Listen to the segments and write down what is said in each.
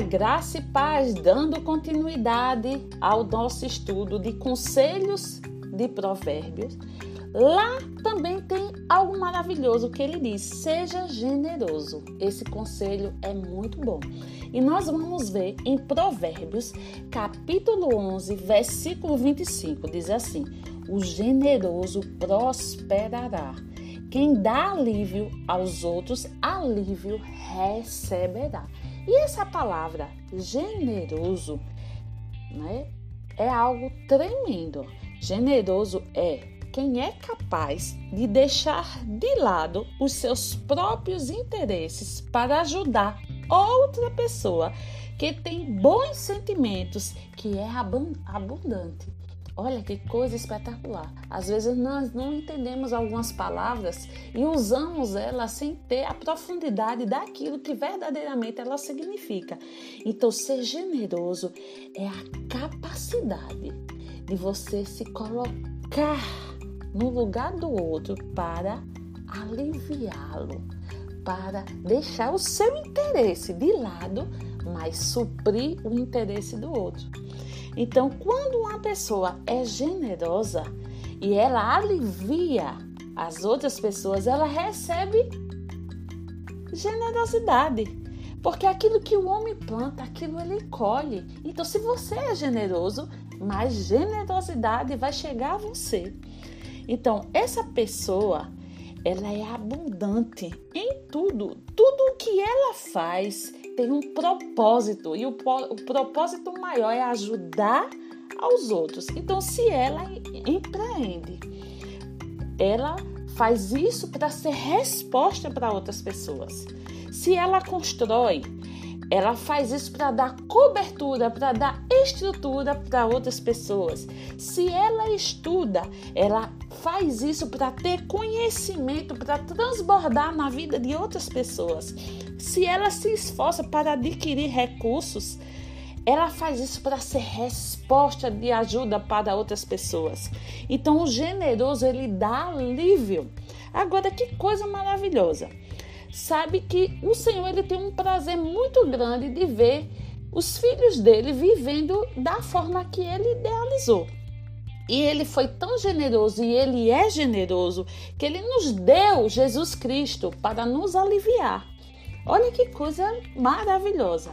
Graça e paz, dando continuidade ao nosso estudo de conselhos de provérbios. Lá também tem algo maravilhoso que ele diz: seja generoso. Esse conselho é muito bom. E nós vamos ver em Provérbios, capítulo 11, versículo 25, diz assim: O generoso prosperará. Quem dá alívio aos outros, alívio receberá. E essa palavra generoso né, é algo tremendo. Generoso é quem é capaz de deixar de lado os seus próprios interesses para ajudar outra pessoa que tem bons sentimentos, que é abundante. Olha que coisa espetacular. Às vezes nós não entendemos algumas palavras e usamos elas sem ter a profundidade daquilo que verdadeiramente ela significa. Então, ser generoso é a capacidade de você se colocar no lugar do outro para aliviá-lo, para deixar o seu interesse de lado, mas suprir o interesse do outro. Então, quando uma pessoa é generosa e ela alivia as outras pessoas, ela recebe generosidade. Porque aquilo que o homem planta, aquilo ele colhe. Então, se você é generoso, mais generosidade vai chegar a você. Então, essa pessoa, ela é abundante em tudo. Tudo o que ela faz, tem um propósito e o, o propósito maior é ajudar aos outros. Então, se ela empreende, ela faz isso para ser resposta para outras pessoas. Se ela constrói, ela faz isso para dar cobertura, para dar estrutura para outras pessoas. Se ela estuda, ela faz isso para ter conhecimento, para transbordar na vida de outras pessoas. Se ela se esforça para adquirir recursos, ela faz isso para ser resposta de ajuda para outras pessoas. Então, o generoso ele dá alívio. Agora, que coisa maravilhosa! Sabe que o Senhor ele tem um prazer muito grande de ver os filhos dele vivendo da forma que ele idealizou. E ele foi tão generoso e ele é generoso que ele nos deu Jesus Cristo para nos aliviar. Olha que coisa maravilhosa.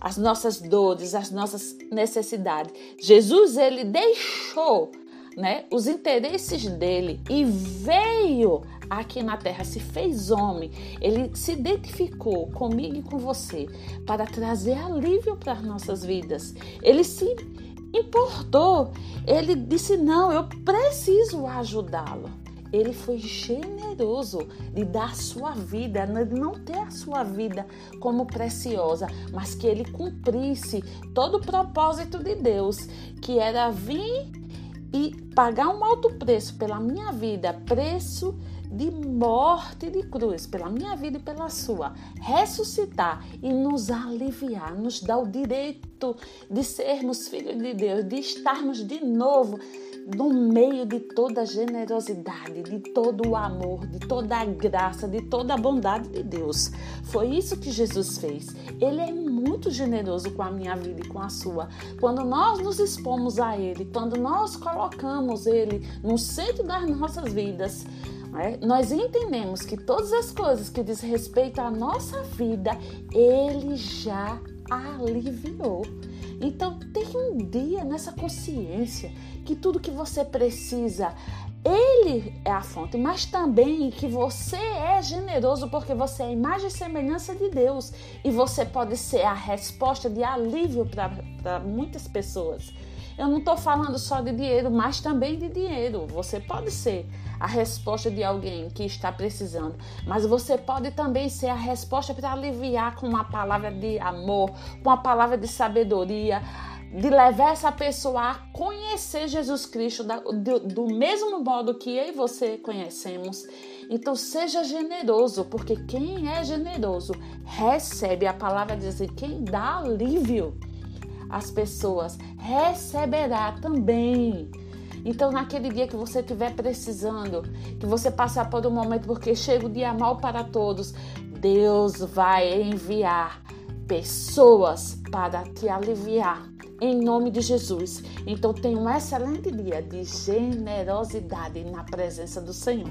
As nossas dores, as nossas necessidades. Jesus ele deixou, né, os interesses dele e veio aqui na terra, se fez homem. Ele se identificou comigo e com você para trazer alívio para as nossas vidas. Ele se importou. Ele disse: Não, eu preciso ajudá-lo. Ele foi generoso de dar sua vida, de não ter a sua vida como preciosa, mas que ele cumprisse todo o propósito de Deus, que era vir e pagar um alto preço pela minha vida, preço de morte de cruz, pela minha vida e pela sua, ressuscitar e nos aliviar, nos dar o direito de sermos filhos de Deus, de estarmos de novo no meio de toda a generosidade, de todo o amor, de toda a graça, de toda a bondade de Deus. Foi isso que Jesus fez. Ele é muito generoso com a minha vida e com a sua. Quando nós nos expomos a Ele, quando nós colocamos Ele no centro das nossas vidas, é? Nós entendemos que todas as coisas que diz respeito à nossa vida, Ele já aliviou. Então, tenha um dia nessa consciência que tudo que você precisa, Ele é a fonte, mas também que você é generoso porque você é a imagem e semelhança de Deus e você pode ser a resposta de alívio para muitas pessoas. Eu não estou falando só de dinheiro, mas também de dinheiro. Você pode ser a resposta de alguém que está precisando, mas você pode também ser a resposta para aliviar com uma palavra de amor, com uma palavra de sabedoria, de levar essa pessoa a conhecer Jesus Cristo do, do mesmo modo que eu e você conhecemos. Então seja generoso, porque quem é generoso recebe. A palavra assim, quem dá alívio às pessoas receberá também. Então, naquele dia que você estiver precisando, que você passar por um momento, porque chega o dia mal para todos, Deus vai enviar pessoas para te aliviar. Em nome de Jesus. Então, tenha um excelente dia de generosidade na presença do Senhor.